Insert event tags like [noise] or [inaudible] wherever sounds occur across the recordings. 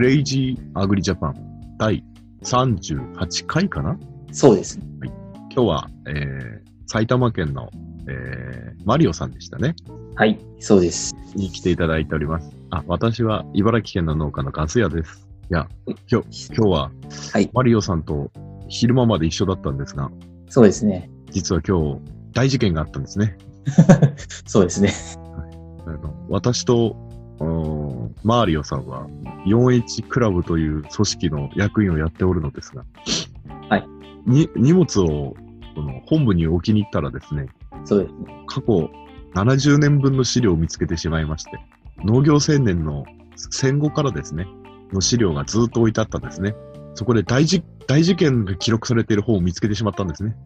レイジーアグリジャパン第38回かな？そうですね。今日は、えー、埼玉県の、えー、マリオさんでしたね。はい、そうです。に来ていただいております。あ、私は茨城県の農家のガス屋です。いや、今日、今日は、はいマリオさんと昼間まで一緒だったんですが、そうですね。実は今日、大事件があったんですね。[laughs] そうですね。あの私と、うんマーリオさんは 4H クラブという組織の役員をやっておるのですが、はい。に、荷物をその本部に置きに行ったらですね、そうですね。過去70年分の資料を見つけてしまいまして、農業青年の戦後からですね、の資料がずっと置いてあったんですね。そこで大事大事件が記録されている本を見つけてしまったんですね。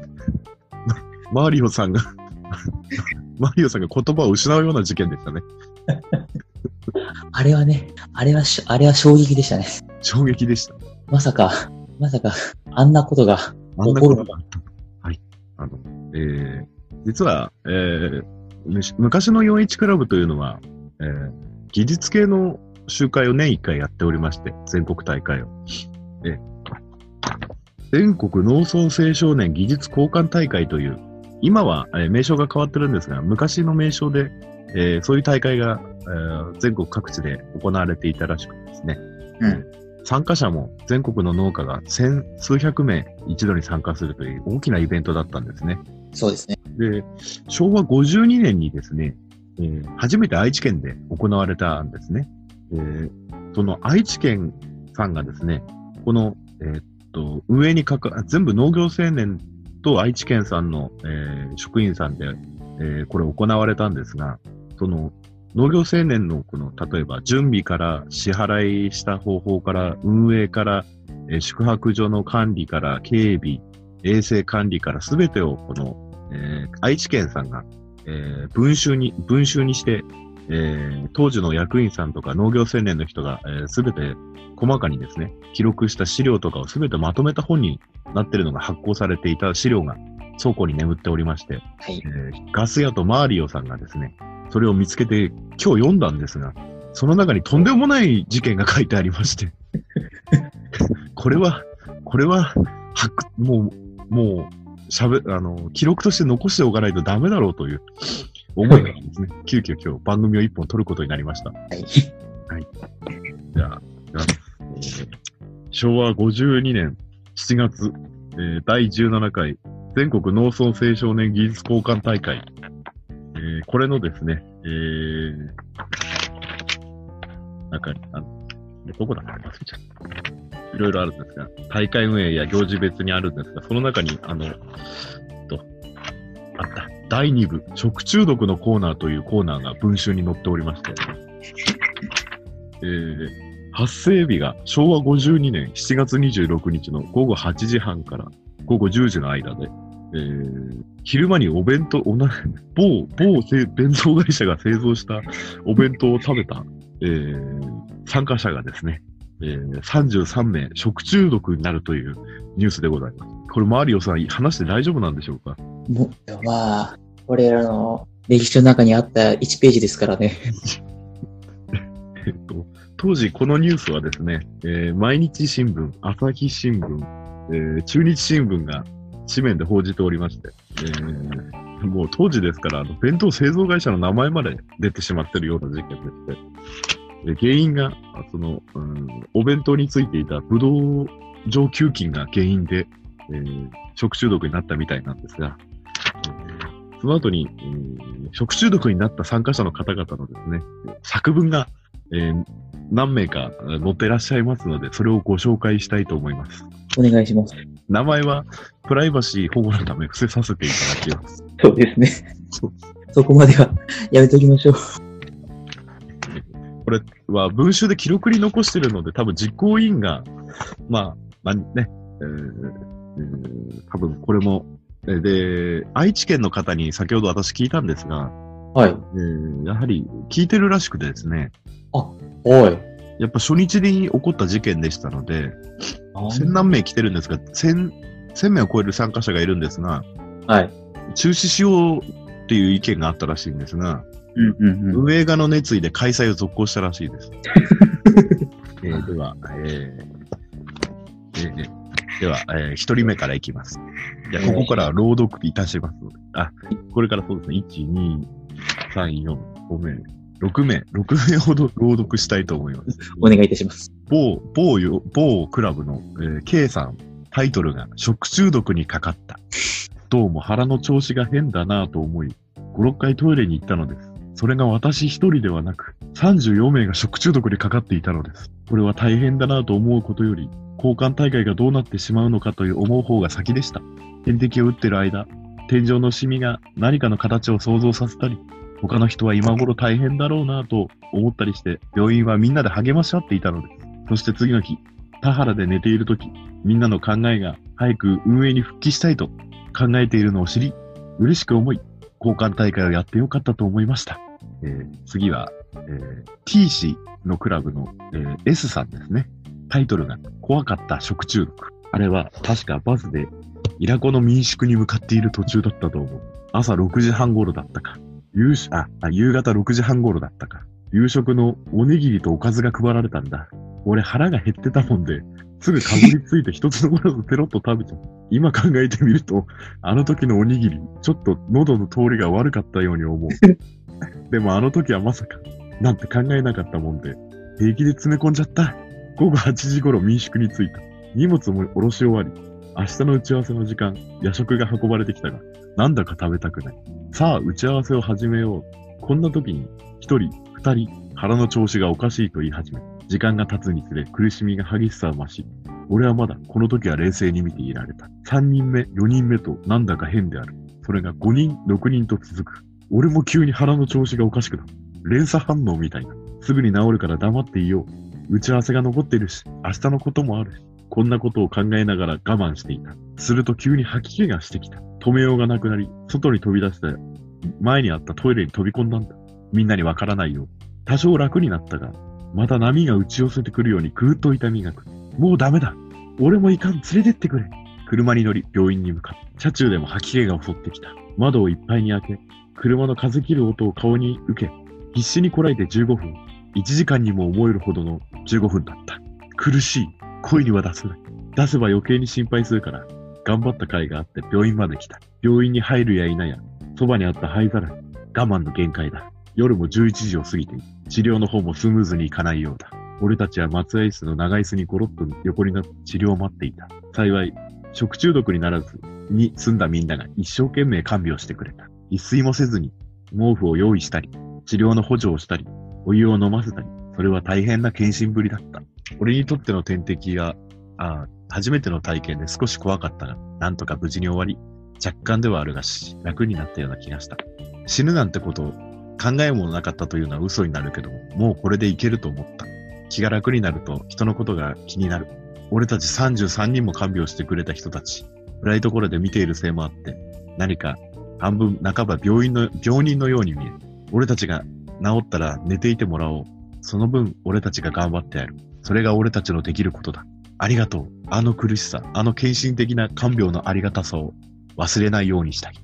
[laughs] マーリオさんがマリオさんが言葉を失うような事件でしたね。[laughs] あれはね、あれはし、あれは衝撃でしたね。衝撃でした。まさか、まさか、あんなことが、あんなことがあった。はい。あの、えー、実は、えー、昔の41クラブというのは、えー、技術系の集会を年1回やっておりまして、全国大会を。えー全国農村青少年技術交換大会という、今は、えー名称が変わってるんですが、昔の名称で、えーそういう大会が、えー全国各地で行われていたらしくてですね。うん。参加者も全国の農家が千数百名一度に参加するという大きなイベントだったんですね。そうですね。で、昭和52年にですね、えー初めて愛知県で行われたんですね。えーその愛知県さんがですね、この、えーっと、運営にかか、全部農業青年と愛知県さんの、えー職員さんで、えーこれ行われたんですが、その農業青年のこの、例えば準備から支払いした方法から運営から、えー宿泊所の管理から警備、衛生管理からすべてをこの、えー愛知県さんが、えー文集に、文集にして、えー当時の役員さんとか農業青年の人がすべ、て細かにですね、記録した資料とかをすべてまとめた本になっているのが発行されていた資料が倉庫に眠っておりまして、はいえ。ーガス屋とマーリオさんがですね、それを見つけて今日読んだんですが、その中にとんでもない事件が書いてありまして、[laughs] これは、これは、はく、もう、もう、しゃべ、あの、記録として残しておかないとダメだろうという思いからですね、急遽今日番組を一本撮ることになりました。はい。じゃあ、じゃあえー昭和52年7月、えー第17回全国農村青少年技術交換大会、えーこれのですね、えー、中に、あの、どこだか忘れちゃった。いろいろあるんですが、大会運営や行事別にあるんですが、その中に、あの、と、あった、第2部、食中毒のコーナーというコーナーが文集に載っておりまして、えー発生日が昭和52年7月26日の午後8時半から午後10時の間で、えー昼間にお弁当、おな [laughs] 某、某製弁当会社が製造したお弁当を食べた、えー参加者がですね、えー33名食中毒になるというニュースでございます。これ、マリオさん、話して大丈夫なんでしょうか？もまあ、これらの歴史の中にあった1ページですからね。[laughs] えっと、当時このニュースはですね、えー毎日新聞、朝日新聞、えー中日新聞が紙面で報じておりまして、えーもう当時ですから、あの弁当製造会社の名前まで出てしまってるような事件でして、で原因が、その、うん、お弁当についていたブドウ上級菌が原因で、えー食中毒になったみたいなんですが、えその後に、えー食中毒になった参加者の方々のですね、作文が、えー何名か載ってらっしゃいますので、それをご紹介したいと思います。お願いします。名前はプライバシー保護のため伏せさせていただきます。そうですね。そうそこまではやめときましょう。これは文集で記録に残しているので、多分実行委員が、まあ、まあね、えーえー多分これも、えーで、愛知県の方に先ほど私聞いたんですが、はい。えーやはり聞いてるらしくてですね、おい。やっぱ初日に起こった事件でしたので、千何名来てるんですが、千、千名を超える参加者がいるんですが、はい。中止しようっていう意見があったらしいんですが、うんうんうん。運営側の熱意で開催を続行したらしいです。[laughs] えーでは、えーえーでは、えー一人目からいきます。じゃあ、ここからは朗読いたしますので。あ、これからそうですね。1、2、3、4、5名、6名、6名ほど朗読したいと思います。[laughs] お願いいたします。某、某よ、某クラブの、えー K さん、タイトルが食中毒にかかった。どうも腹の調子が変だなぁと思い、5、6回トイレに行ったのです。それが私一人ではなく、34名が食中毒にかかっていたのです。これは大変だなぁと思うことより、交換大会がどうなってしまうのかという思う方が先でした。点滴を打ってる間、天井のシミが何かの形を想像させたり、他の人は今頃大変だろうなと思ったりして、病院はみんなで励まし合っていたのです。そして次の日、田原で寝ているとき、みんなの考えが早く運営に復帰したいと考えているのを知り、嬉しく思い、交換大会をやってよかったと思いました。えー次は、えー T 氏のクラブの、えー S さんですね。タイトルが怖かった食中毒。あれは確かバスでイラコの民宿に向かっている途中だったと思う。朝6時半頃だったか。夕しああ夕方6時半頃だったか。夕食のおにぎりとおかずが配られたんだ。俺腹が減ってたもんで、すぐかぶりついて一つ残らずペロッと食べた。今考えてみると、あの時のおにぎり、ちょっと喉の通りが悪かったように思う。[laughs] でもあの時はまさか、なんて考えなかったもんで、平気で詰め込んじゃった。午後8時頃民宿に着いた。荷物も下ろし終わり、明日の打ち合わせの時間、夜食が運ばれてきたが、なんだか食べたくない。さあ、打ち合わせを始めよう。こんな時に、一人、二人、腹の調子がおかしいと言い始め、時間が経つにつれ苦しみが激しさを増し、俺はまだこの時は冷静に見ていられた。三人目、四人目となんだか変である。それが五人、六人と続く。俺も急に腹の調子がおかしくなる。連鎖反応みたいな。すぐに治るから黙っていよう。打ち合わせが残ってるし、明日のこともあるし。こんなことを考えながら我慢していた。すると急に吐き気がしてきた。止めようがなくなり、外に飛び出して、前にあったトイレに飛び込んだんだ。みんなにわからないよう。多少楽になったが、また波が打ち寄せてくるようにぐーっと痛みがくる。もうダメだ。俺もいかん。連れてってくれ。車に乗り、病院に向かった。車中でも吐き気が襲ってきた。窓をいっぱいに開け、車の風切る音を顔に受け、必死にこらえて15分。1時間にも思えるほどの15分だった。苦しい。声には出せない。出せば余計に心配するから、頑張った甲斐があって病院まで来た。病院に入るや否や、そばにあった灰皿我慢の限界だ。夜も11時を過ぎて。治療の方もスムーズにいかないようだ。俺たちは松合椅子の長椅子にゴロッと横になって治療を待っていた。幸い、食中毒にならずに済んだみんなが一生懸命看病してくれた。一睡もせずに毛布を用意したり、治療の補助をしたり、お湯を飲ませたり、それは大変な献身ぶりだった。俺にとっての点滴が、あ初めての体験で少し怖かったが、なんとか無事に終わり、若干ではあるがし、楽になったような気がした。死ぬなんてことを考えもなかったというのは嘘になるけども、もうこれでいけると思った。気が楽になると人のことが気になる。俺たち33人も看病してくれた人たち、暗いところで見ているせいもあって、何か半分半ば病院の、病人のように見える。俺たちが治ったら寝ていてもらおう。その分俺たちが頑張ってやる。それが俺たちのできることだ。ありがとう。あの苦しさ、あの献身的な看病のありがたさを忘れないようにしたい。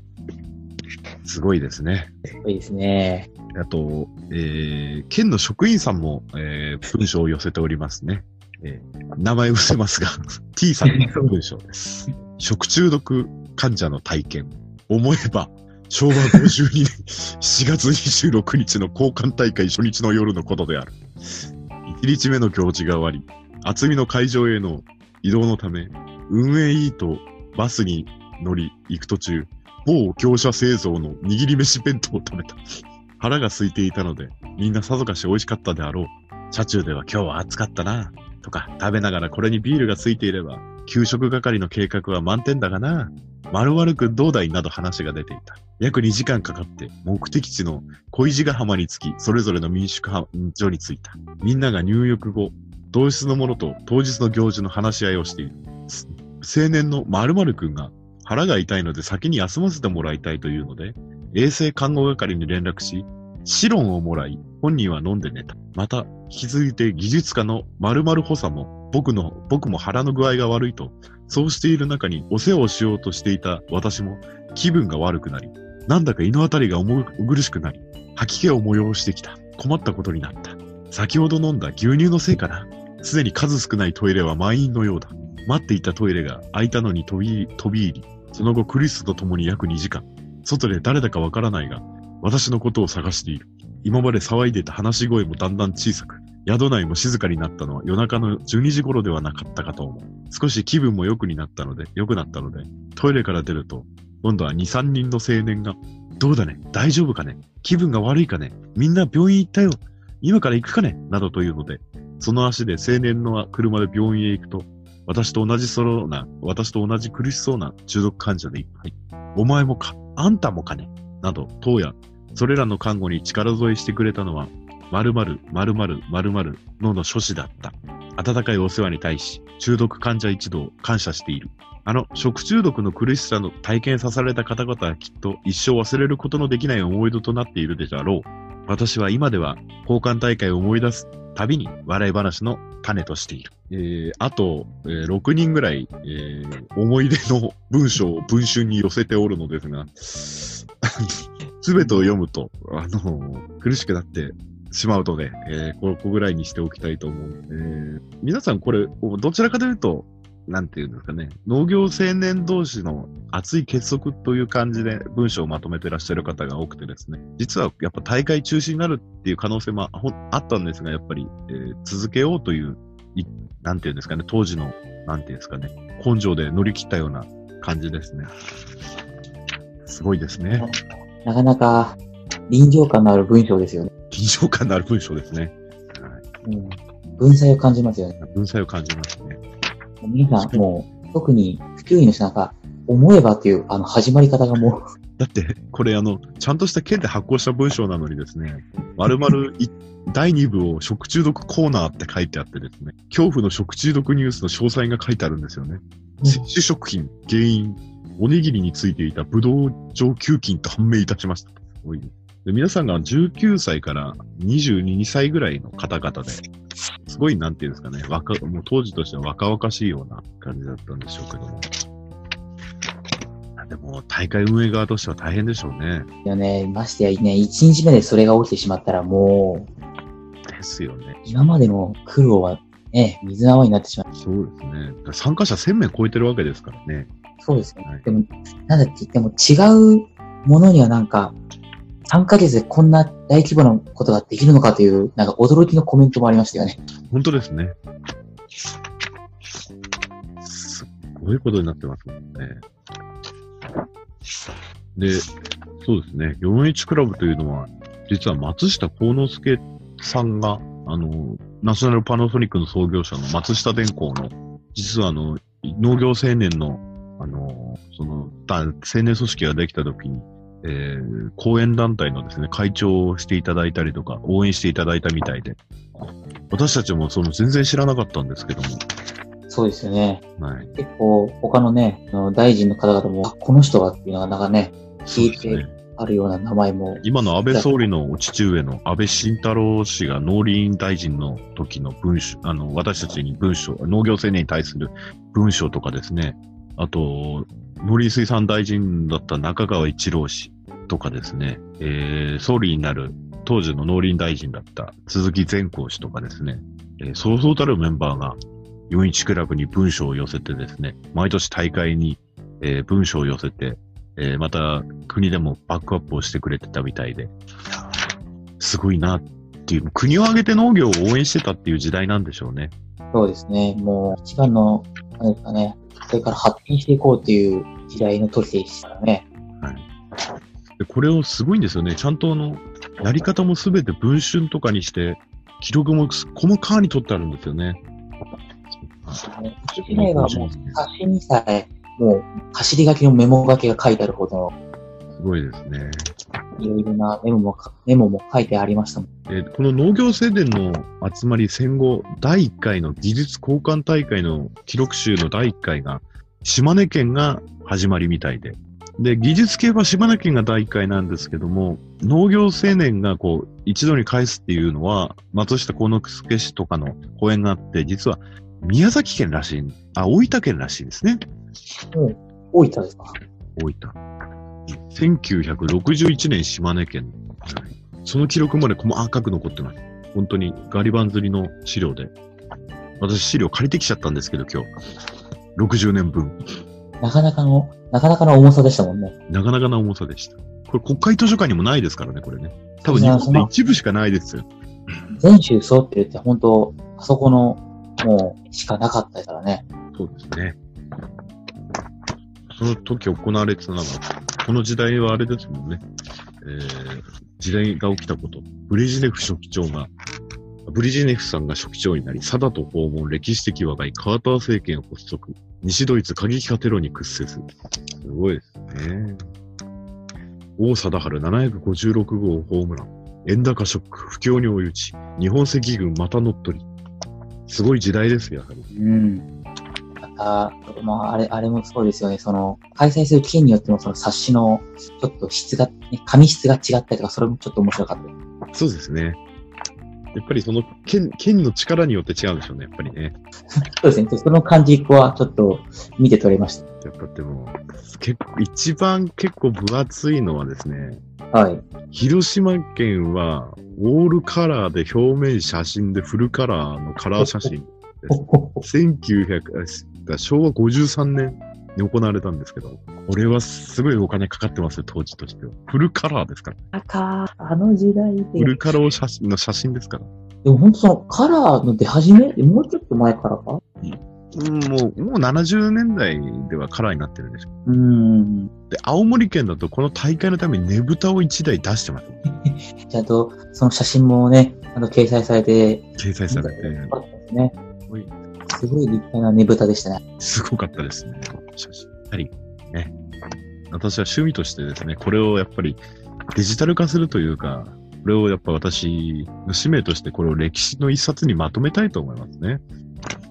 すごいですね。すごいですね。あと、えー、県の職員さんも、えー、文章を寄せておりますね。えー、名前伏せますが、T さんの文章です。[laughs] 食中毒患者の体験。思えば、昭和52年7月26日の交換大会初日の夜のことである。1日目の行事が終わり、厚みの会場への移動のため、運営いいとバスに乗り行く途中、某業者製造の握り飯弁当を食べた。腹が空いていたので、みんなさぞかし美味しかったであろう。車中では今日は暑かったな、とか、食べながらこれにビールがついていれば、給食係の計画は満点だがな。丸々くんどうだいなど話が出ていた。約2時間かかって、目的地の小石ヶ浜に着き、それぞれの民宿所に着いた。みんなが入浴後、同室の者と当日の行事の話し合いをしている。青年の〇〇くんが腹が痛いので先に休ませてもらいたいというので、衛生看護係に連絡し、シロンをもらい、本人は飲んで寝た。また、引き続いて技術家の〇〇補佐も、僕の、僕も腹の具合が悪いと、そうしている中にお世話をしようとしていた私も気分が悪くなり、なんだか胃のあたりが重苦しくなり、吐き気を催してきた。困ったことになった。先ほど飲んだ牛乳のせいかな。すでに数少ないトイレは満員のようだ。待っていたトイレが開いたのに飛び飛び入り、その後クリスと共に約2時間。外で誰だかわからないが、私のことを探している。今まで騒いでた話し声もだんだん小さく、宿内も静かになったのは夜中の12時頃ではなかったかと思う。少し気分も良くになったので、良くなったので、トイレから出ると、今度は2、3人の青年が、どうだね？大丈夫かね？気分が悪いかね？みんな病院行ったよ。今から行くかね？などというので、その足で青年の車で病院へ行くと、私と同じそうな、私と同じ苦しそうな中毒患者でいっぱい。お前もか、あんたもかね？など、当夜、それらの看護に力添えしてくれたのは、〇〇、〇〇、〇〇のの諸子だった。温かいお世話に対し、中毒患者一同感謝している。あの、食中毒の苦しさの体験さされた方々はきっと一生忘れることのできない思い出となっているであろう。私は今では交換大会を思い出すたびに笑い話の種としている。えー、あと、えー6人ぐらい、えー思い出の文章を文春に寄せておるのですが、[laughs] すべてを読むと、あの、苦しくなってしまうので、えーここぐらいにしておきたいと思う。えー皆さんこれ、どちらかというと、なんていうんですかね、農業青年同士の熱い結束という感じで文章をまとめてらっしゃる方が多くてですね、実はやっぱ大会中止になるっていう可能性もほあったんですが、やっぱり、えー続けようという、いなんていうんですかね、当時の、なんていうんですかね、根性で乗り切ったような感じですね。すごいですね。なかなか臨場感のある文章ですよね。臨場感のある文章ですね。うん、文才を感じますよね。文才を感じますね。皆さん、もう、特に普及員の人なんか、思えばっていう、あの、始まり方がもう、[laughs] だって、これあの、ちゃんとした県で発行した文章なのにですね、丸々い第2部を食中毒コーナーって書いてあってですね、恐怖の食中毒ニュースの詳細が書いてあるんですよね。摂取食品、原因、おにぎりについていたブドウ状球菌と判明いたしました。すごいねで皆さんが19歳から22歳ぐらいの方々で、すごいなんていうんですかね、若、もう当時としては若々しいような感じだったんでしょうけども。でも、大会運営側としては大変でしょうね。よね、ましてやね、1日目でそれが起きてしまったらもう、ですよね。今までの苦労はね、水泡になってしまう。そうですね。参加者1000名超えてるわけですからね。そうですよはいね。でも、なんだって言っても違うものにはなんか、3ヶ月でこんな大規模なことができるのかという、なんか驚きのコメントもありましたよね。本当ですね。すごいことになってますもんね。で、そうですね。41クラブというのは、実は松下幸之助さんが、あの、ナショナルパナソニックの創業者の松下電工の、実はあの、農業青年の、あの、その、青年組織ができた時に、えー、講演団体のですね、会長をしていただいたりとか、応援していただいたみたいで、私たちもその全然知らなかったんですけども、そうですよね。はい。結構、他のね、あの大臣の方々も、あこの人がっていうのがなんかね、聞いて。あるような名前も、今の安倍総理のお父上の安倍晋太郎氏が農林大臣の時の文書、あの、私たちに文書、農業青年に対する文書とかですね、あと、農林水産大臣だった中川一郎氏とかですね、えー、総理になる当時の農林大臣だった鈴木善光氏とかですね、えー、そうそうたるメンバーが41クラブに文書を寄せてですね、毎年大会に、えー文書を寄せて、えーまた国でもバックアップをしてくれてたみたいで、すごいなっていう、国を挙げて農業を応援してたっていう時代なんでしょうね。そうですね、もう一番の、なんですかね、これから発展していこうっていう時代の時でしたからね。でこれをすごいんですよね。ちゃんとあの、やり方もすべて文春とかにして、記録も細かに取ってあるんですよね。時代はもう、冊子にさえ、もう、走り書きのメモ書きが書いてあるほどの、すごいですね。いろいろなメモもか、メモも書いてありましたもん。えーこの農業青年の集まり戦後第1回の技術交換大会の記録集の第1回が島根県が始まりみたいで。で、技術系は島根県が第1回なんですけども、農業青年がこう一度に返すっていうのは松下幸之助氏とかの講演があって、実は宮崎県らしい、あ、大分県らしいですね。大分ですか？大分。1961年島根県。はいその記録まで細かく残ってます。本当にガリバン釣りの資料で。私資料借りてきちゃったんですけど、今日。60年分。なかなかの、なかなかの重さでしたもんね。なかなかな重さでした。これ国会図書館にもないですからね、これね。多分日本で一部しかないですよ。全州揃ってるって本当、あそこの、もう、しかなかったからね。そうですね。その時行われてたのが、この時代はあれですもんね。えー、時代が起きたこと。ブレジネフ書記長が、ブリジネフさんが書記長になり、サダと訪問、歴史的話題、カーター政権発足、西ドイツ過激化テロに屈折。すごいですね。王貞治756号ホームラン。円高ショック、不況に追い打ち、日本赤軍また乗っ取り。すごい時代ですよ、やはり。うん。また、まあ、あれ、あれもそうですよね。その、開催する県によってもその冊子の、ちょっと質が、ね、紙質が違ったりとか、それもちょっと面白かったです。そうですね。やっぱりその剣、剣の力によって違うんでしょうね、やっぱりね。そうですね。その感じはちょっと見て取れましやっぱでも、結構、一番結構分厚いのはですね、た。はい。広島県は、オールカラーで表面写真でフルカラーのカラー写真。[laughs] 1900、あ昭和53年に行われたんですけど、これはすごいお金かかってますよ、当時としては。フルカラーですから。赤、あの時代で。フルカラー写真の写真ですから。でも本当そのカラーの出始め？もうちょっと前からか？うん、もう、もう70年代ではカラーになってるんでしょうーん。で、青森県だとこの大会のためにねぶたを1台出してます。[laughs] ちゃんと、その写真もね、あの、掲載されて、掲載されて。ね。すごいすごい立派なねぶたでしたね。すごかったですね。写真。やはり、ね。私は趣味としてですね、これをやっぱりデジタル化するというか、これをやっぱ私の使命としてこれを歴史の一冊にまとめたいと思いますね。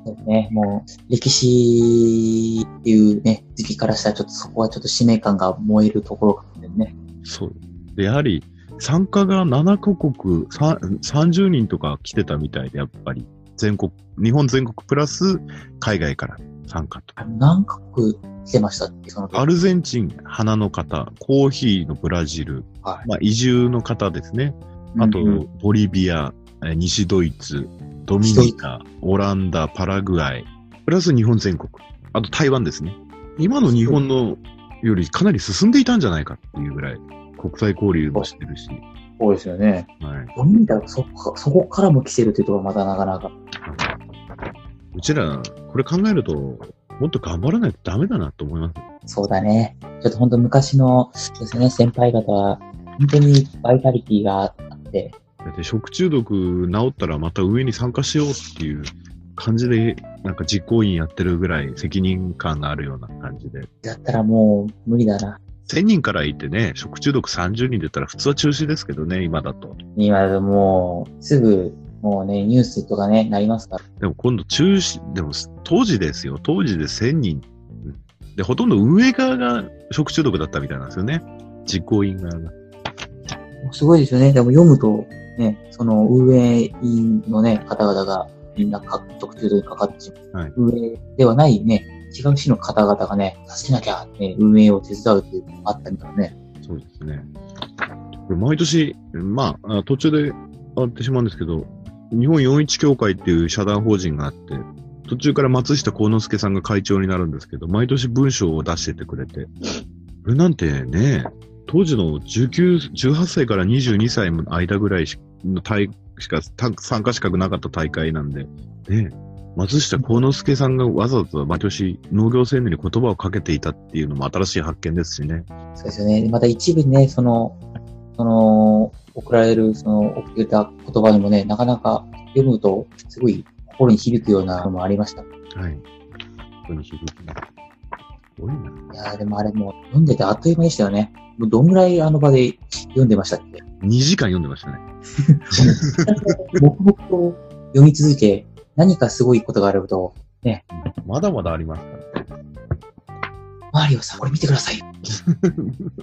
そうね。もう、歴史っていうね、時期からしたらちょっとそこはちょっと使命感が燃えるところかもね。そう。で、やはり参加が7カ国、さ30人とか来てたみたいで、やっぱり全国、日本全国プラス海外から参加と。何カ国来てましたって、その時アルゼンチン、花の方、コーヒーのブラジル、はいまあ、移住の方ですね。あと、うんうんボリビア、えー西ドイツ、ドミニカ、オランダ、パラグアイ、プラス日本全国。あと台湾ですね。今の日本のよりかなり進んでいたんじゃないかっていうぐらい、国際交流もしてるし、そうですよね。はい。ドミニカ、そこか、そこからも来てるっていうところがまたなかなか。うちら、これ考えると、もっと頑張らないとダメだなと思います。そうだね。ちょっと本当昔のですね、先輩方は、本当にバイタリティがあって、だって食中毒治ったらまた上に参加しようっていう感じで、なんか実行委員やってるぐらい責任感があるような感じで。だったらもう無理だな。1000人からいてね、食中毒30人出たら普通は中止ですけどね、今だと。今だともう、すぐ、もうね、ニュースとかね、なりますから。でも今度中止、でも当時ですよ、当時で1000人。うんで、ほとんど運営側が食中毒だったみたいなんですよね。実行委員側が。すごいですよね。でも読むと、ね、その運営委員のね、方々がみんなか特中毒にかかってしまう。はい運営ではないね、違う市の方々がね、助けなきゃ、ね、運営を手伝うっていうのがあったみたいね。そうですね。毎年、まあ、途中で上がってしまうんですけど、日本41協会っていう社団法人があって、途中から松下幸之助さんが会長になるんですけど、毎年文章を出しててくれて、これなんてね、当時の19、18歳から22歳の間ぐらいしの大しか参加資格なかった大会なんで、ね、松下幸之助さんがわざわざ毎年農業青年に言葉をかけていたっていうのも新しい発見ですしね。そうですよね。また一部ね、その、その、送られる、その、送れた言葉にもね、なかなか読むと、すごい心に響くようなのもありました。いはい。ここに響くね。すごいな。やーでもあれもう、読んでてあっという間でしたよね。もうどんぐらいあの場で読んでましたっけ？2時間読んでましたね。[laughs] 黙々と読み続け、何かすごいことがあると、まだまだありますから。マリオさん、これ見てください。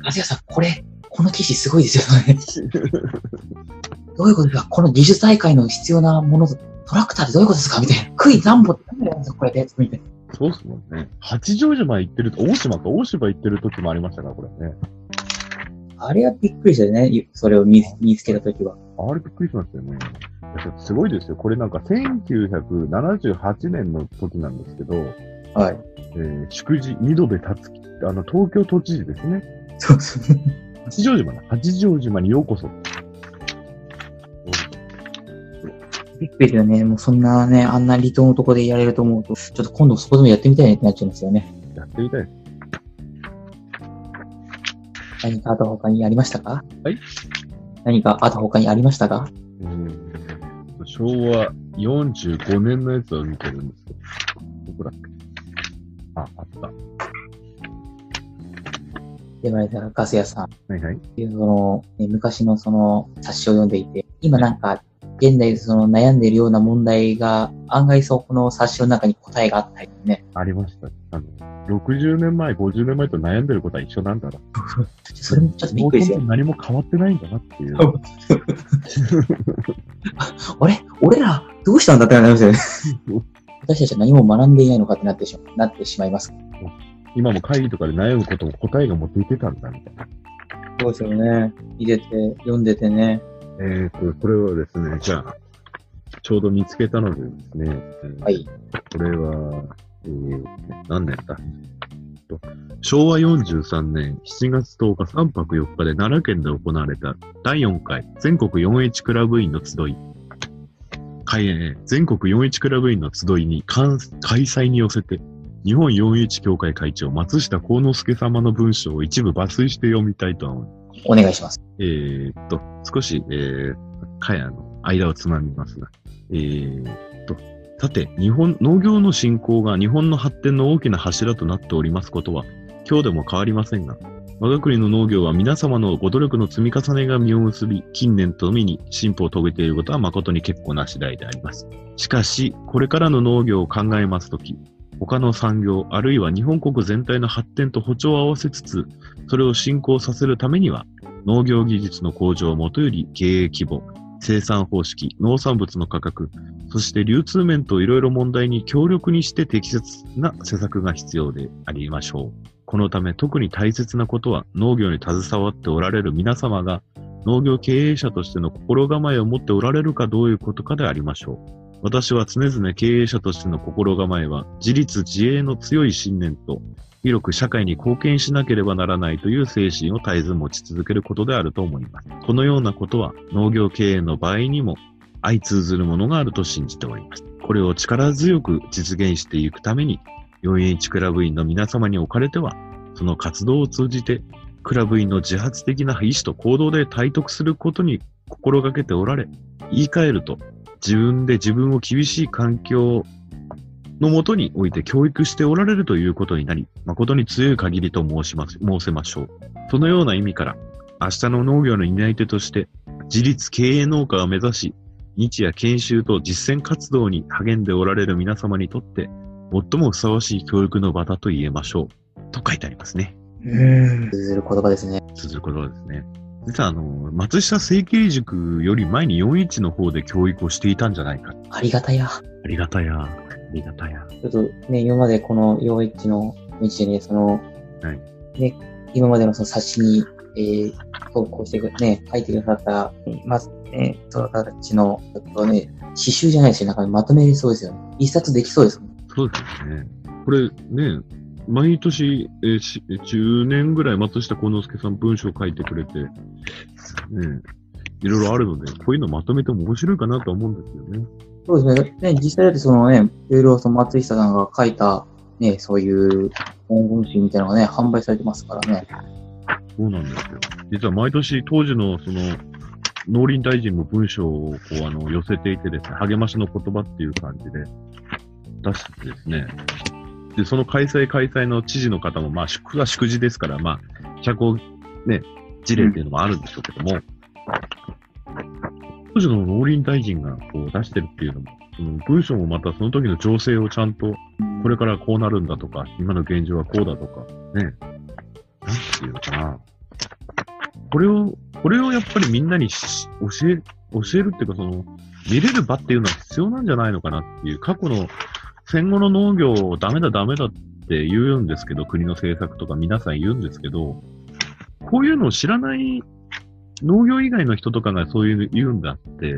アジアさん、これ、この記事すごいですよね。[laughs] どういうことですか？この技術大会の必要なもの、トラクターってどういうことですか？みたいな。クイザンボってんですかこれでみたいな。そうっすもんね。八丈島行ってると、大島か大島行ってる時もありましたから、これね。あれはびっくりしたよね。それを見見つけたときは。あれびっくりしましたよね。すごいですよ。これなんか1978年の時なんですけど、はい。えー祝辞、二度で立つ、あの、東京都知事ですね。そうそう。八丈島だ。八丈島にようこそ。びっくりだよね。もうそんなね、あんな離島のとこでやれると思うと、ちょっと今度そこでもやってみたいねってなっちゃいますよね。やってみたいです。何かあと他にありましたか？はい何かあと他にありましたか？うん昭和45年のやつを見てるんですけど、どこだっけあ、あった。はでは、じゃあガス屋さん。いはい。っていうその、ね昔のその冊子を読んでいて、今なんか、現代その悩んでいるような問題が、案外そうこの冊子の中に答えがあったりね。ありました。あの、60年前、50年前と悩んでることは一緒なんだな。[laughs] それもちょっとびっくりです。何も変わってないんだなっていう。[laughs] あれ？俺ら、どうしたんだってなりますよね。[laughs] 私たちは何も学んでいないのかってなってしまなってしまいます。今も会議とかで悩むことも答えがもう出てたんだみたいな。そうですよね。見てて、読んでてね。えーと、これはですね、じゃあ、ちょうど見つけたのでですね、えーはい。これは、えー、何年だ？と昭和43年7月10日3泊4日で奈良県で行われた第4回全国 4H クラブ員の集い。開演全国 4H クラブ員の集いに開開催に寄せて、日本 4H 協会会長松下幸之助様の文章を一部抜粋して読みたいと思います。お願いします。えーっと、少し、えー、かやの間をつまみますが、えーさて、日本、農業の振興が日本の発展の大きな柱となっておりますことは、今日でも変わりませんが、我が国の農業は皆様のご努力の積み重ねが実を結び、近年とみに進歩を遂げていることは誠に結構な次第であります。しかし、これからの農業を考えますとき、他の産業、あるいは日本国全体の発展と歩調を合わせつつ、それを進行させるためには、農業技術の向上をもとより経営規模、生産方式、農産物の価格、そして流通面といろいろ問題に強力にして適切な施策が必要でありましょう。このため特に大切なことは農業に携わっておられる皆様が農業経営者としての心構えを持っておられるかどういうことかでありましょう。私は常々経営者としての心構えは自立自衛の強い信念と広く社会に貢献しなければならないという精神を絶えず持ち続けることであると思います。このようなことは農業経営の場合にも相通ずるものがあると信じております。これを力強く実現していくために 4H クラブ員の皆様におかれては、その活動を通じてクラブ員の自発的な意思と行動で体得することに心がけておられ、言い換えると自分で自分を厳しい環境のもとにおいて教育しておられるということになり、誠に強い限りと申します、申せましょう。そのような意味から、明日の農業の担い手として、自立経営農家を目指し、日夜研修と実践活動に励んでおられる皆様にとって、最もふさわしい教育の場だと言えましょう。と書いてありますね。うん。通ずる言葉ですね。続くことですね。実はあの、松下成形塾より前に41の方で教育をしていたんじゃないか。ありがたや。ありがたや。ありがたや。ちょっとね、今までこの陽一の道でね、その、はいね、今までのその冊子に、えー、投稿してくれ、ね、書いてくださった、まず、ね、その方たちの、ちょっとね、刺繍じゃないですよ。なんかまとめれそうですよね。一冊できそうですもん。そうですね。これね、毎年、えーし10年ぐらい松下幸之助さん文章を書いてくれて、ね、いろいろあるので、こういうのまとめても面白いかなと思うんですよね。そうですね。ね実際だってそのね、いろいろその松下さんが書いた、ね、そういう本文集みたいなのがね、販売されてますからね。そうなんですよ。実は毎年当時のその、農林大臣も文章をこうあの寄せていてですね、励ましの言葉っていう感じで出してですね。で、その開催開催の知事の方も、まあ祝は祝辞ですから、まあ、社交ね、事例っていうのもあるんでしょうけども、当時の農林大臣がこう出してるっていうのも、その文章もまたその時の情勢をちゃんと、これからこうなるんだとか、今の現状はこうだとか、ね、なんていうのかな。これを、これをやっぱりみんなに教え、教えるっていうか、その、見れる場っていうのは必要なんじゃないのかなっていう、過去の戦後の農業をダメだダメだって言うんですけど、国の政策とか皆さん言うんですけど、こういうのを知らない農業以外の人とかがそういうの言うんだって、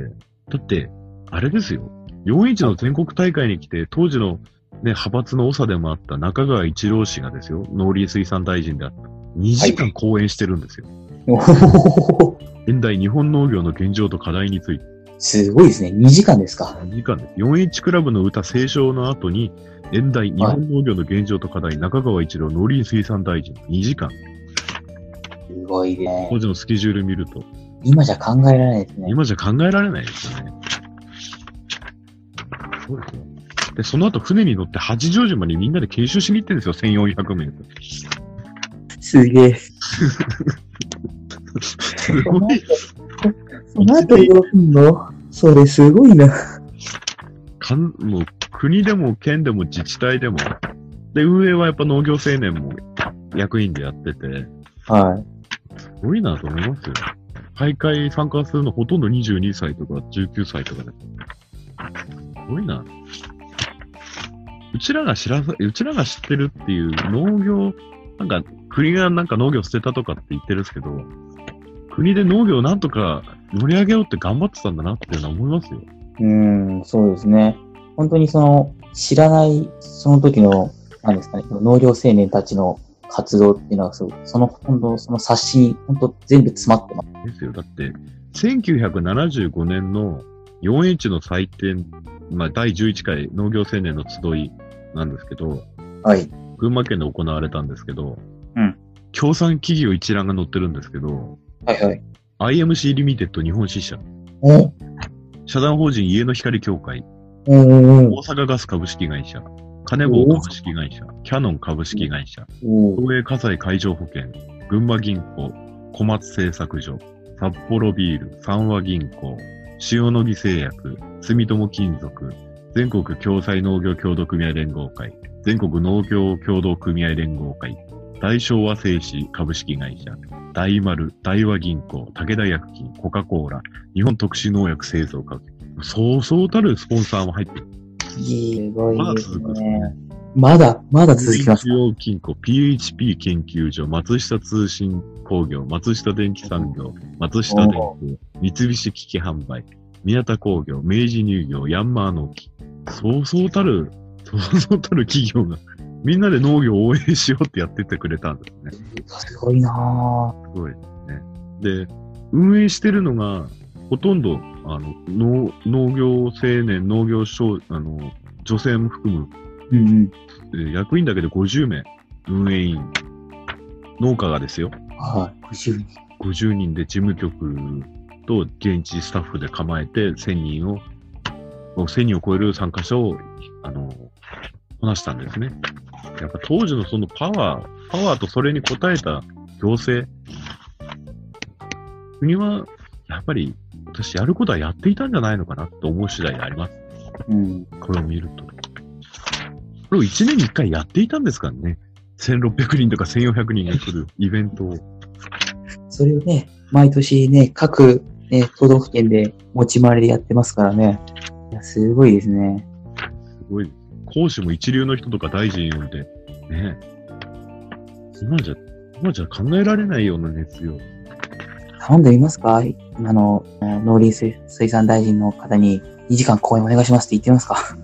だって、あれですよ。4-1の全国大会に来て、当時のね、派閥の長でもあった中川一郎氏がですよ、農林水産大臣であった。2時間講演してるんですよ。おお現代日本農業の現状と課題について。すごいですね。2時間ですか。2時間で。4H クラブの歌斉唱の後に、現代日本農業の現状と課題、中川一郎農林水産大臣。2時間。すごいね。当時のスケジュール見ると、今じゃ考えられないですね。今じゃ考えられないですよね。そうですよ。で、その後船に乗って八丈島にみんなで研修しに行ってるんですよ、1400メートル。すげえ。すごい。その後動くの？それすごいな。かんもう国でも県でも自治体でも。で、運営はやっぱ農業青年も役員でやってて、はい。すごいなと思いますよ。大会参加するのほとんど22歳とか19歳とかで。すごいな。うちらが知らさ、うちらが知ってるっていう農業、なんか国がなんか農業捨てたとかって言ってるんですけど、国で農業をなんとか盛り上げようって頑張ってたんだなっていうのは思いますよ。うん、そうですね。本当にその、知らない、その時の、なんですかね、農業青年たちの活動っていうのは、そうその、本当その冊子に、本当全部詰まってます。ですよ。だって、1975年の 4H の祭典、まあ、第11回農業青年の集いなんですけど、はい。群馬県で行われたんですけど、うん協賛企業一覧が載ってるんですけど、はいはい。IMC リミテッド日本支社、お社団法人家の光協会、おお大阪ガス株式会社、金棒株式会社、キャノン株式会社、お東映火災海上保険、群馬銀行、小松製作所、札幌ビール、三和銀行、塩野義製薬、住友金属、全国共済農業協同組合連合会、全国農業協同組合連合会、大昭和製紙株式会社、大丸、大和銀行、武田薬品、コカ・コーラ、日本特殊農薬製造科そうそうたるスポンサーも入ってる。すごいですねね。。まだ、まだ続きます。中央金庫、PHP 研究所、松下通信工業、松下電機産業、松下電工、三菱機器販売、宮田工業、明治乳業、ヤンマー農機。そうそうたる、そうそうたる企業が、みんなで農業を応援しようってやっててくれたんですね。すごいなぁ。すごいですね。で、運営してるのが、ほとんど、あの、農農業青年、農業少、あの、女性も含むうんうん。えー役員だけで50名、運営員、農家がですよ、はい。50人。50人で事務局と現地スタッフで構えて1000人を、もう1000人を超える参加者を、あの、こなしたんですね。やっぱ当時のそのパワー、パワーとそれに応えた行政、国は、やっぱり、私やることはやっていたんじゃないのかなと思う次第であります。うん。これを見ると。これを1年に1回やっていたんですからね。1600人とか1400人が来るイベントを。それをね、毎年ね、各、ね、都道府県で持ち回りでやってますからね。いや、すごいですね。すごい。講師も一流の人とか大臣呼んで、ね。今じゃ、今じゃ考えられないような熱量。頼んでみますか？今のえー農林水水産大臣の方に2時間講演お願いしますって言ってみますか？[laughs]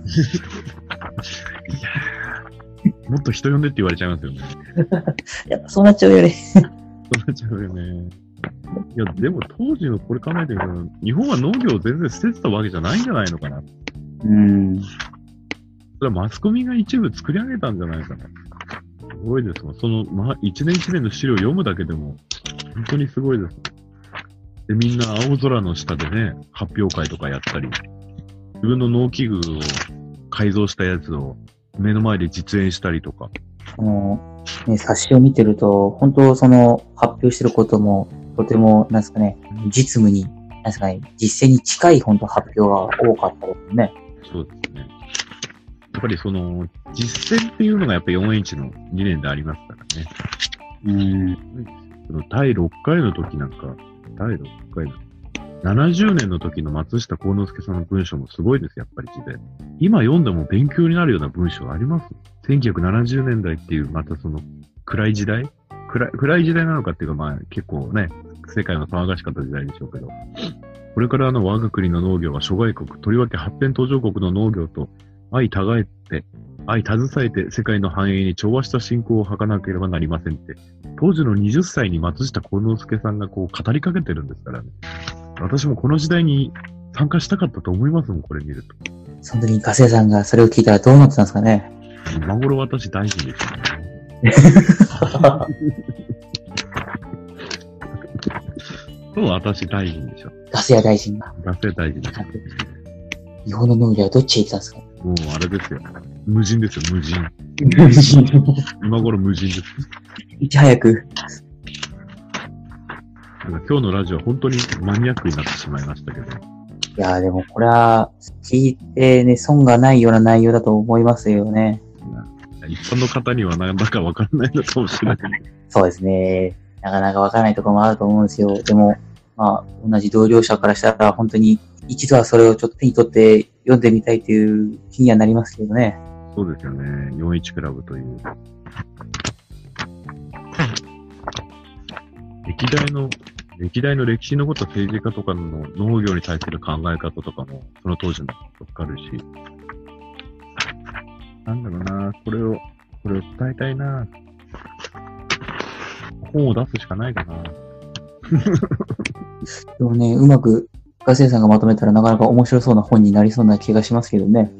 もっと人呼んでって言われちゃいますよね。[laughs] やっぱそうなっちゃうよね。そうなっちゃうよね。いや、でも当時のこれ考えてみたら、日本は農業を全然捨ててたわけじゃないんじゃないのかな。うん。それはマスコミが一部作り上げたんじゃないかな。すごいですわ。その、ま、一年一年の資料を読むだけでも、本当にすごいです。で、みんな青空の下でね、発表会とかやったり、自分の農機具を改造したやつを目の前で実演したりとか、この、ね、冊子を見てると、本当その発表してることも、とても、なんですかね、実務に、なんですかね、実践に近い本当発表が多かったですね。そうですね。やっぱりその、実践っていうのがやっぱり 4H の2年でありますからね。うん。その第6回の時なんか、第6回の、70年の時の松下幸之助さんの文章もすごいです、やっぱり字で。今読んでも勉強になるような文章あります ?1970 年代っていう、またその暗い時代？暗い暗い時代なのかっていうか、まあ結構ね、世界の騒がしかった時代でしょうけど、これからの我が国の農業は諸外国、とりわけ発展途上国の農業と相違えて、相携えて世界の繁栄に調和した信仰を図らなければなりませんって、当時の20歳に松下幸之助さんがこう語りかけてるんですからね。私もこの時代に参加したかったと思いますもん、これ見ると。その時にガセさんがそれを聞いたらどうなってたんですかね。今頃私大臣ですよね。[laughs] そう、私大臣でしょ。ガセや大臣が。学生大臣ですよ。日本の農業はどっちへ行ったんですかもうあれですよ。無人ですよ、無人。[laughs] 今頃無人です。いち早く。なんか今日のラジオは本当にマニアックになってしまいましたけど。いやーでもこれは聞いてね、損がないような内容だと思いますよね。一般の方にはなんだかわからないのかもしれない。そうですね。なかなかわからないところもあると思うんですよ。でも、まあ、同じ同僚者からしたら本当に一度はそれをちょっと手に取って読んでみたいという気にはなりますけどね。そうですよね。41クラブという。歴代の、歴代の歴史のこと政治家とかの農業に対する考え方とかも、その当時のわかるし。なんだろうな、これを、これを伝えたいな。本を出すしかないかな。[laughs] でもね、うまくガセさんがまとめたらなかなか面白そうな本になりそうな気がしますけどね。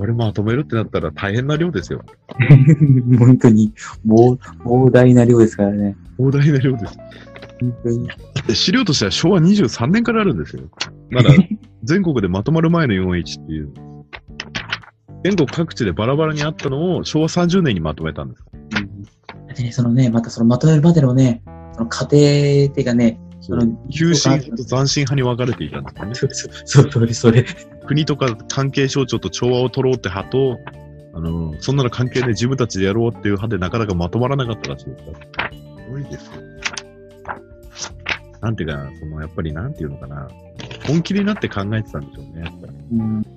これまとめるってなったら大変な量ですよ。[laughs] 本当に膨膨大な量ですからね。膨大な量です。本当に。で資料としては昭和23年からあるんですよ。まだ [laughs] 全国でまとまる前の 4H っていう。全国各地でバラバラにあったのを昭和30年にまとめたんです。でね、そのね、またそのまとめるまでのね、その過程っていうかね、その、急進派と斬新派に分かれていたんですよね。そう、それ、それ。国とか関係省庁と調和を取ろうって派と、あの、そんなの関係で自分たちでやろうっていう派でなかなかまとまらなかったらしいですから。すごいですよ。なんていうか、その、やっぱりなんていうのかな。本気になって考えてたんでしょうね。やっぱりうん。で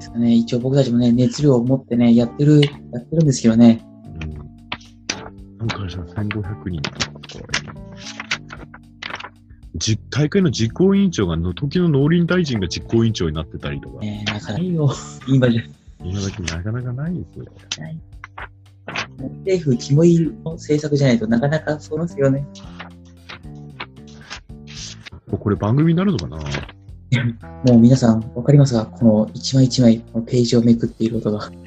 すかね、一応僕たちもね、熱量を持ってね、やってる、やってるんですけどね。うん。なんかじゃあ1500人とかこれじ大会の実行委員長がの時の農林大臣が実行委員長になってたりとか、ねなかなかいいよ。今じゃ。今時なかなかないですよ。政府肝いの政策じゃないとなかなかそうですよね。これ番組になるのかな？もう皆さんわかりますかこの一枚一枚、このページをめくっている音が。[laughs]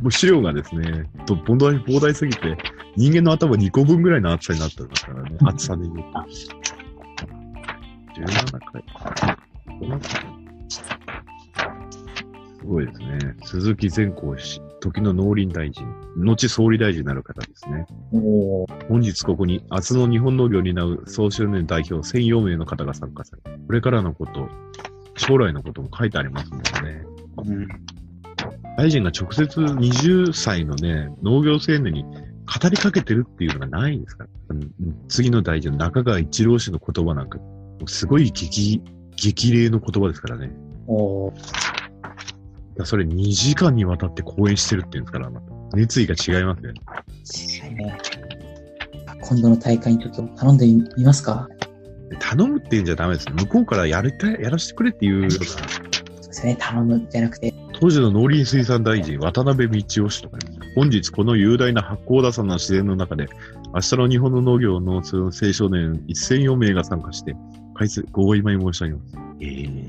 もう資料がですね、と膨大膨大すぎて、人間の頭2個分ぐらいの厚さになってますからね、厚さで言うと。17回。すごいですね。鈴木善光氏、時の農林大臣、後総理大臣になる方ですね。お本日ここに、明日の日本農業を担う総集年代表1004名の方が参加され、これからのこと、将来のことも書いてありますのでね。うん、大臣が直接20歳のね、農業青年に語りかけてるっていうのがないですか？ら。うん次の大臣の中川一郎氏の言葉なんか、すごい激、激励の言葉ですからね。おそれ2時間にわたって講演してるっていうんですから、また熱意が違いますね。違いね。今度の大会にちょっと頼んでみますか？頼むっていうんじゃダメです。向こうからやりたい、やらせてくれっていうような、そうですね、頼むじゃなくて。当時の農林水産大臣、渡辺道夫氏とかね、本日この雄大な八甲田山の自然の中で、明日の日本の農業の青少年1004名が参加して、開催、ごお祝い申し上げます。ええ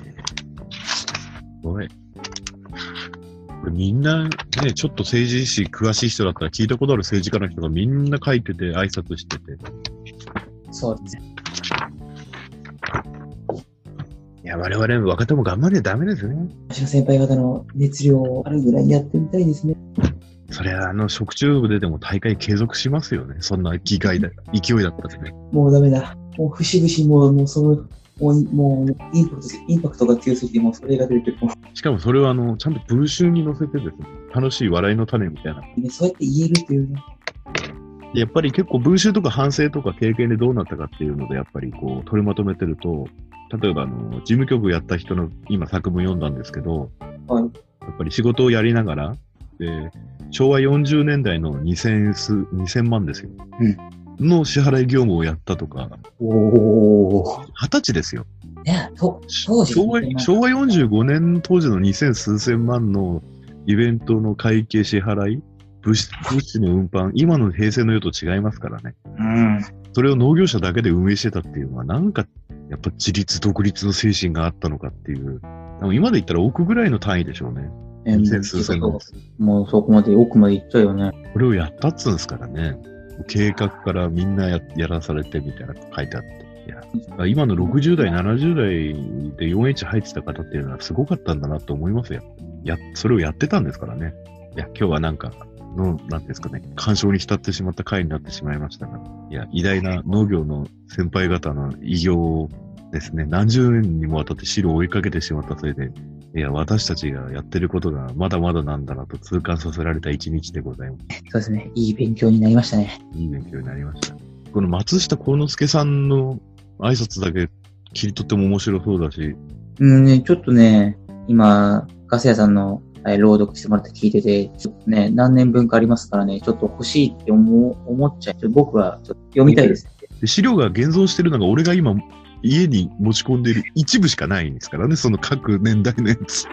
すごい。これみんな、ね、ちょっと政治史詳しい人だったら聞いたことある政治家の人がみんな書いてて、挨拶してて。そうですね。いや、我々若手も頑張れダメですね。私の先輩方の熱量あるぐらいやってみたいですね。それは、あの、食中毒ででも大会継続しますよね。そんな議会だ、勢いだったらね。もうダメだ。もう節々もう、もうその、もう、もうインパクト、インパクトが強すぎて、もうそれが出てくる。もしかもそれは、あの、ちゃんと文集に載せてですね、楽しい笑いの種みたいな。うね、そうやって言えるっていうね。でやっぱり結構文集とか反省とか経験でどうなったかっていうので、やっぱりこう、取りまとめてると、例えば、あの、事務局やった人の今作文読んだんですけど、はい。やっぱり仕事をやりながら、で、昭和40年代の2000数、2000万ですよ。の支払い業務をやったとか、おー。二十歳ですよ。ねと当時昭和昭和45年当時の2000数千万のイベントの会計支払い、物資物資の運搬、今の平成の世と違いますからね。うん。それを農業者だけで運営してたっていうのは、なんか、やっぱ自立独立の精神があったのかっていう。今で言ったら億ぐらいの単位でしょうね。えー2000数千万です。もうそこまで奥まで行っちゃうよね。これをやったっつうんですからね。計画からみんなややらされてみたいな書いてあって。いや今の60代、70代で 4H 入ってた方っていうのはすごかったんだなと思いますよ。や、それをやってたんですからね。いや、今日はなんか、の、なんですかね、干渉に浸ってしまった回になってしまいましたが、いや、偉大な農業の先輩方の偉業をですね、何十年にもわたって白を追いかけてしまったせいで、いや、私たちがやってることがまだまだなんだなと痛感させられた一日でございます。そうですね。いい勉強になりましたね。いい勉強になりました。この松下幸之助さんの挨拶だけ切り取っても面白そうだし、うんね、ちょっとね、今、ガス屋さんのえー朗読してもらって聞いてて、ちょっとね、何年分かありますからね、ちょっと欲しいって思う思っちゃう。僕はちょっと読みたいです。で資料が現像してるのが俺が今家に持ち込んでいる一部しかないんですからね、その各年代のやつ。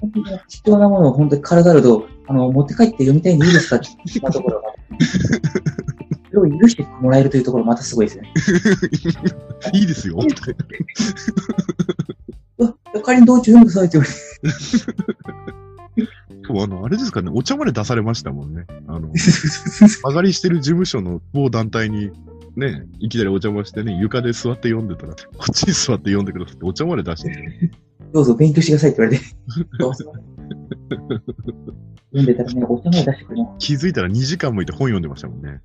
本当に必要なものを本当に体あると、あの、持って帰って読みたいんでいいですか？って聞いたところが、それを許してもらえるというところまたすごいですね。[laughs] いいですよ。仮に道中読んでくださいって言われて。今日あの、あれですかね、お茶まで出されましたもんね。あの、[laughs] 曲がりしてる事務所の某団体に、ね、いきなりお邪魔してね、床で座って読んでたら、こっちに座って読んでくださいってお茶まで出してね、どうぞ勉強してくださいって言われて。[laughs] 読んでたらね、お茶まで出してくれよ。気づいたら2時間もいて本読んでましたもんね。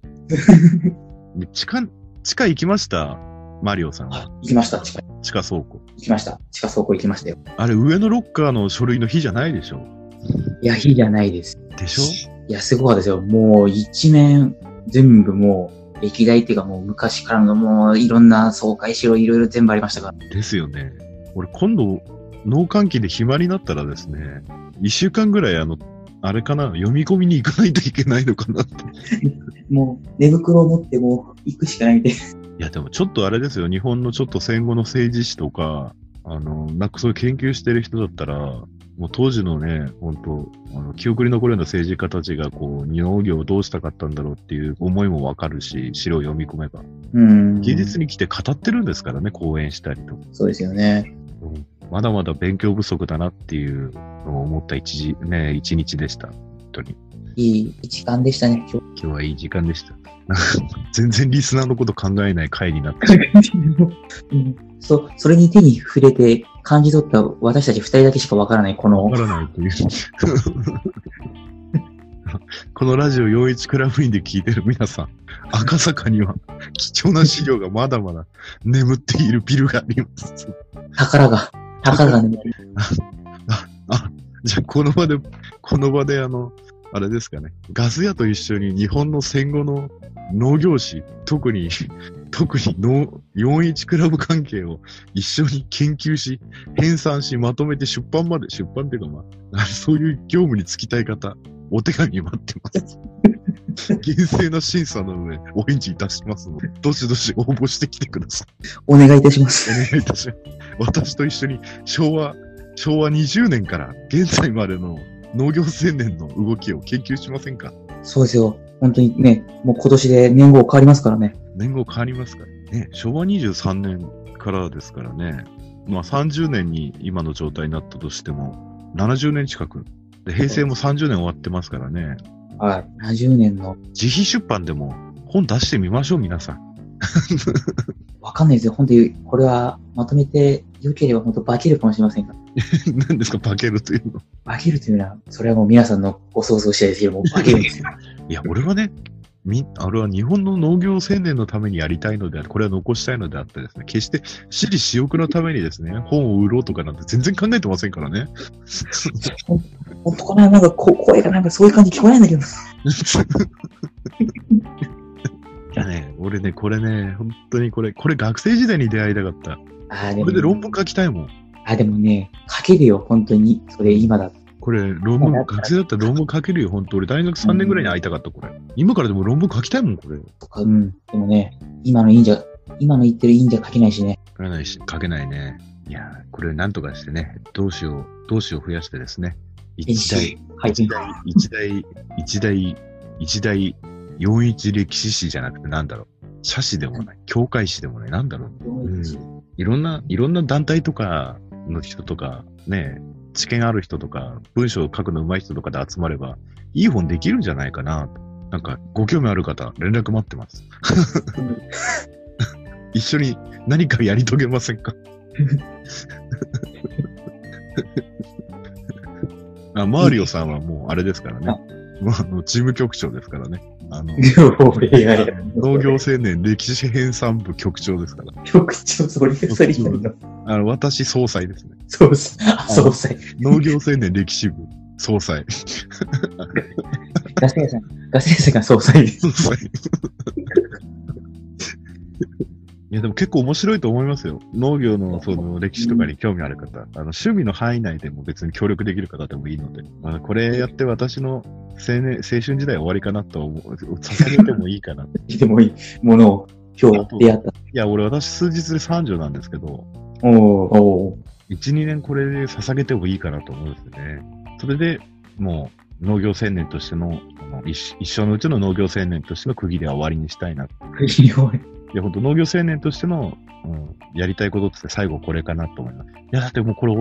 で地下、地下行きました？マリオさんは。行きました、地下。地下倉庫。行きました。地下倉庫行きましたよ。あれ、上のロッカーの書類の日じゃないでしょいや、火じゃないです。でしょ？いや、すごかったですよ。もう一面、全部もう、歴代っていうかもう昔からのもういろんな総会しろいろいろ全部ありましたから。ですよね。俺、今度、農閑期で暇になったらですね、一週間ぐらい、あの、あれかな、読み込みに行かないといけないのかなって。[laughs] もう寝袋を持ってもう行くしかないみたいな。いや、でもちょっとあれですよ、日本のちょっと戦後の政治史とか、あの、なんかそういう研究してる人だったら、もう当時のね、本当あの記憶に残るような政治家たちが、こう、農業をどうしたかったんだろうっていう思いもわかるし、資料を読み込めば。うん。現実に来て語ってるんですからね、講演したりとか。そうですよね。うんまだまだ勉強不足だなっていうのを思った一時、ね、一日でした。本当に。いい時間でしたね、今今日はいい時間でした。[laughs] 全然リスナーのこと考えない回になって。日。うんそ、それに手に触れて感じ取った私たち二人だけしかわからない、このわ、からないという。[laughs] このラジオ41クラブインで聞いてる皆さん、赤坂には貴重な資料がまだまだ眠っているビルがあります。宝が、宝がね、あ、じゃあこの場で、この場であの、あれですかね、ガス屋と一緒に日本の戦後の農業史、特に、特に農41クラブ関係を一緒に研究し、編纂し、まとめて出版まで、出版っていうかまあ、あそういう業務に就きたい方、お手紙待ってます。[laughs] 厳正な審査なので、お返事いたしますので、どしどし応募してきてください。お願いいたします。お願いいたします。私と一緒に昭和、昭和20年から現在までの農業青年の動きを研究しませんか？そうですよ。本当にね、もう今年で年号変わりますからね。年号変わりますからね。昭和23年からですからね。まあ30年に今の状態になったとしても、70年近く。で平成も30年終わってますからね。はい。70年の、自費出版でも本出してみましょう、皆さん。[laughs] わかんないですよ。本当に、これはまとめて良ければ本当化けるかもしれませんが。[laughs] 何ですか、化けるというの？化けるというのは、それはもう皆さんのご想像次第ですけども、化けるんですよ。[laughs] いや、俺はね、み、あれは日本の農業青年のためにやりたいのである、これは残したいのであってですね、決して私利私欲のためにですね、本を売ろうとかなんて全然考えてませんからね。本当かな？なんかこ声がなんかそういう感じ聞こえないんだけど。いやね、俺ね、これね、本当にこれ、これ学生時代に出会いたかった。あーでもこれで論文書きたいもん。あ、でもね、書けるよ、本当に。それ今だ。これ、論文、学生だったら論文書けるよ、本当俺、大学3年ぐらいに会いたかった、これ。今からでも論文書きたいもん、これ。うん。でもね、今のいいんじゃ、今の言ってるいいんじゃ書けないしね。書けないし、書けないね。いやー、これなんとかしてね、同志を、同志を増やしてですね、一大、はい。一大、一大、一大、一大、四一歴史史じゃなくてなんだろう。社史でもない、教会史でもない、なんだろう。うんいろんな、いろんな団体とかの人とか、ね、知見ある人とか、文章を書くの上手い人とかで集まれば、いい本できるんじゃないかなと。なんか、ご興味ある方、連絡待ってます。[laughs] 一緒に何かやり遂げませんか？[laughs] あマーリオさんはもうあれですからね。まあ、あのチーム局長ですからね。あの、[laughs] 農業青年歴史編纂部局長ですから。局長、それ、それあの、私総裁ですね。そうっす。あ、そうっす。農業青年歴史部総裁。ガセさん、ガセさんが総裁です。総裁。いや、でも結構面白いと思いますよ。農業のその歴史とかに興味ある方、あの趣味の範囲内でも別に協力できる方でもいいので、まあ、これやって私の青年、青春時代終わりかなと思う、捧げてもいいかな。いでもいいものを今日出会った。や、俺私数日で30なんですけど、おーおー1、2年これで捧げてもいいかなと思うんですよね。それでもう農業青年としての、あの一一生のうちの農業青年としての区切りは終わりにしたいな。いや、本当農業青年としての、うん、やりたいことって最後これかなと思います。いや、だってもうこれ、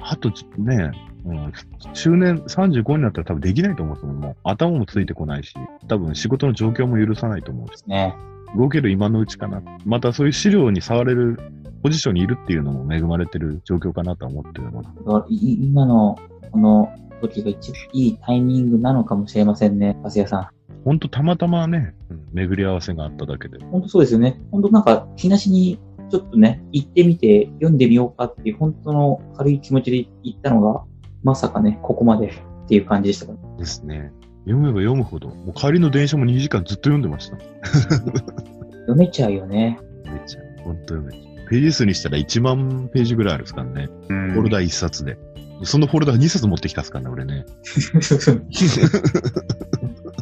あとちね、うん、中年35になったら多分できないと思うんですよ。もう頭もついてこないし、多分仕事の状況も許さないと思うんです。ね。動ける今のうちかな。またそういう資料に触れるポジションにいるっていうのも恵まれてる状況かなとは思ってるの今の、この時が一番いいタイミングなのかもしれませんね、ガセ屋さん。ほんとたまたまね、うん巡り合わせがあっただけで。本当そうですよね。本当なんか、日なしにちょっとね、行ってみて、読んでみようかっていう、本当の軽い気持ちで行ったのが、まさかね、ここまでっていう感じでしたから。ですね。読めば読むほど、もう帰りの電車も2時間ずっと読んでました。読めちゃうよね。めっちゃ、ほんと読めちゃう。ページ数にしたら1万ページぐらいあるですからね。フォルダ1冊で。そのフォルダ2冊持ってきたっすからね、俺ね。[laughs]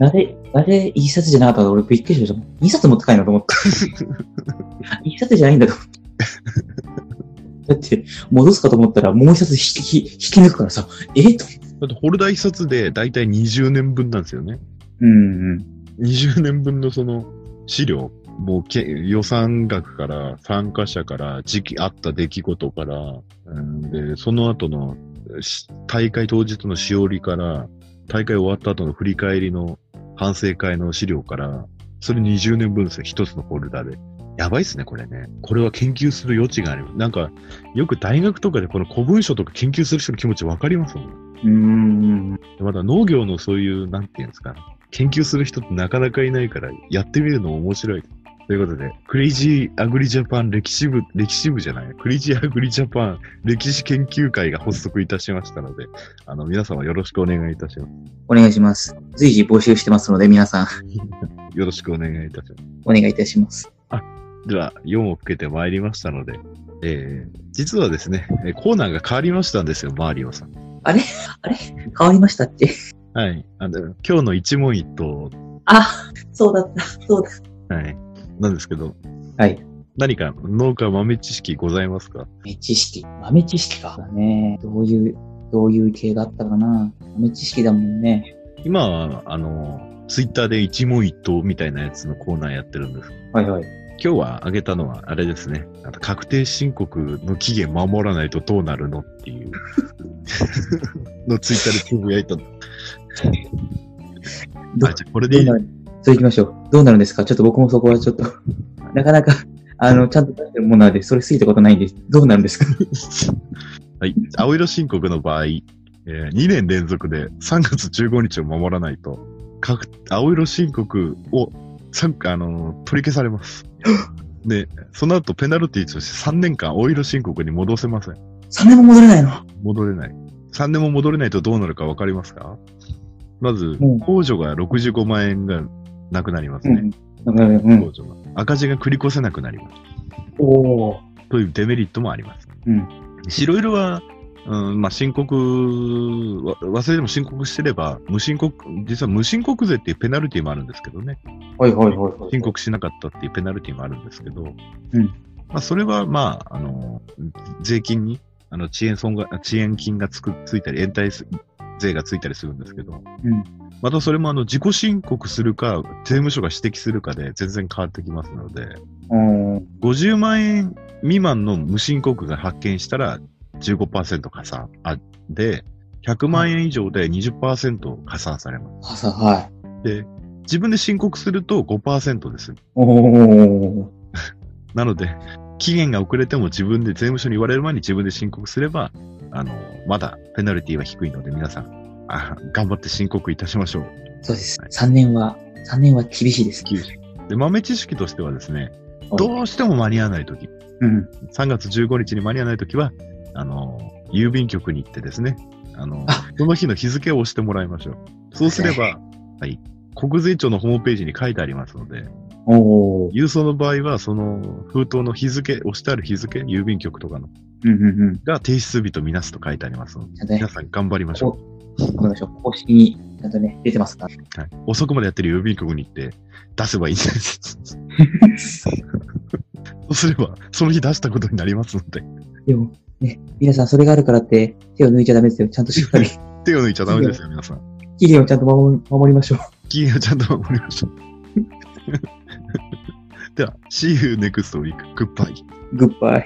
なぜ、なぜ一冊じゃなかったの？俺びっくりしました。二冊持って帰るのと思って。[laughs] 一冊じゃないんだと思って。だって、戻すかと思ったらもう一冊引き、引き抜くからさ、え？と。だってフォルダ1冊でだいたい20年分なんですよね。うんうん。20年分のその資料、もうけ予算額から参加者から時期あった出来事から、うんで、その後のし大会当日のしおりから、大会終わった後の振り返りの反省会の資料から、それ20年分ですよ、一つのフォルダで。やばいっすね、これね。これは研究する余地がある。なんか、よく大学とかでこの古文書とか研究する人の気持ちわかりますもん。うーん。まだ農業のそういう、なんていうんですか、研究する人ってなかなかいないから、やってみるの面白い。ということで、クレイジーアグリジャパン歴史部、歴史部じゃない、クレイジーアグリジャパン歴史研究会が発足いたしましたので、あの、皆様よろしくお願いいたしまお願いします。随時募集してますので、皆さん、す。[laughs] よろしくお願いいたします。お願いいたします。では、夜も更けてまいりましたので、えー、実はですね、えーコーナーが変わりましたんですよ、マーリオさん。あれ？変わりましたっけ？はい。あの今日の一問一答、あ、そうだった。そうだ。はい。なんですけど、はい。何か農家豆知識ございますか？豆知識。豆知識か。だね。どういう、どういう系があったかな？豆知識だもんね。今は、あの、ツイッターで一問一答みたいなやつのコーナーやってるんです。はいはい。今日は挙げたのは、あれですね。あと確定申告の期限守らないとどうなるのっていう [laughs] のツイッターでつぶやいたの。ど [laughs] あ、じゃあこれでいいどうなるそれ行きましょう。どうなるんですか？ちょっと僕もそこはちょっと、なかなか、あの、ちゃんと出してるものなんで、それ過ぎたことないんで、どうなるんですか？[laughs] はい。青色申告の場合、えー2年連続で3月15日を守らないと、確青色申告をあのー取り消されます。で、[gasps] その後ペナルティとして3年間青色申告に戻せません。?3 年も戻れないの？戻れない。3年も戻れないとどうなるかわかりますか？まずうん、控除が65万円がなくなりますね。うん。うん。うん。控除が。赤字が繰り越せなくなります。おー。というデメリットもあります。うん。白色はうん、まあ、申告、わ忘れても申告してれば、無申告、実は無申告税っていうペナルティもあるんですけどね。はいはいはいはい。申告しなかったっていうペナルティもあるんですけど、うんまあ、それは、まあ、あの、税金に、あの、遅延損が、遅延金がつく、ついたり、延滞す税がついたりするんですけど、うんまたそれもあの、自己申告するか、税務署が指摘するかで全然変わってきますので、うん。50万円未満の無申告が発見したら15%加算。あ、で、100万円以上で20%加算されます。はさ、はい。で、自分で申告すると5%です。おー。[laughs] なので、期限が遅れても自分で税務署に言われる前に自分で申告すれば、あの、まだペナルティは低いので皆さん、あ頑張って申告いたしましょう。そうです。3年は、3年は厳しいです。厳しいで、豆知識としてはですね、はいどうしても間に合わないとき、うん。3月15日に間に合わないときは、あの、郵便局に行ってですね、あのあ、その日の日付を押してもらいましょう。[laughs] そうすれば、はい、国税庁のホームページに書いてありますので、おー。郵送の場合は、その封筒の日付、押してある日付、郵便局とかの、うんうんうん。が提出日とみなすと書いてありますので、皆、さん頑張りましょ頑張りましょう。公式に、ちゃんとね、出てますか？はい、遅くまでやってる郵便局に行って出せばいいんです。[laughs] [laughs] そうすれば、その日出したことになりますので、でも、ね、皆さんそれがあるからって手を抜いちゃダメですよ。ちゃんとしっかり。[laughs] 手を抜いちゃダメですよ、皆さん。期限をちゃんと守守りましょう。期限をちゃんと守りましょう。[laughs] では、See you next week. Goodbye. Goodbye.